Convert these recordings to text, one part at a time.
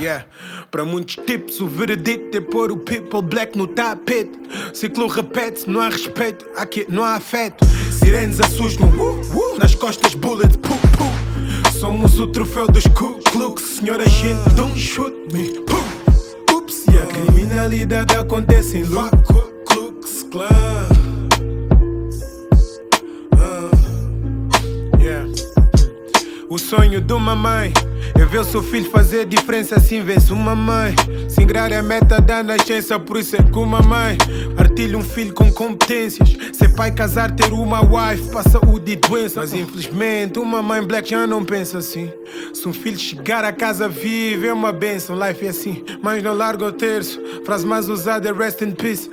Yeah. Para muitos tipos, o veredito é pôr o people black no tapete. Ciclo repete, não há respeito, aqui não há afeto. Sirenes assustam, uh, uh, nas costas bullets, pu, pu. Somos o troféu dos Ku Klux, senhor agente, don't shoot me, pu. Ups, e a criminalidade acontece em Ku Klux Klan. O sonho de uma mãe é ver o seu filho fazer diferença assim vê-se uma mãe. Singrar é a meta da nascença, por isso é que uma mãe artilha um filho com competências. Ser pai, casar, ter uma wife, para saúde e doença. Mas infelizmente uma mãe black já não pensa assim. Se um filho chegar a casa vivo é uma benção, life é assim. Mas não larga o terço, frase mais usada é rest in peace.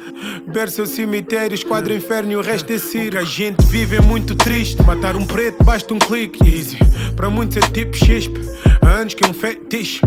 Berço é o cemitério, esquadro inferno e o resto é ciro. O que a gente vive é muito triste. Matar um preto basta um clique, easy. Para muitos é tipo chispe, há anos que é um fetiche.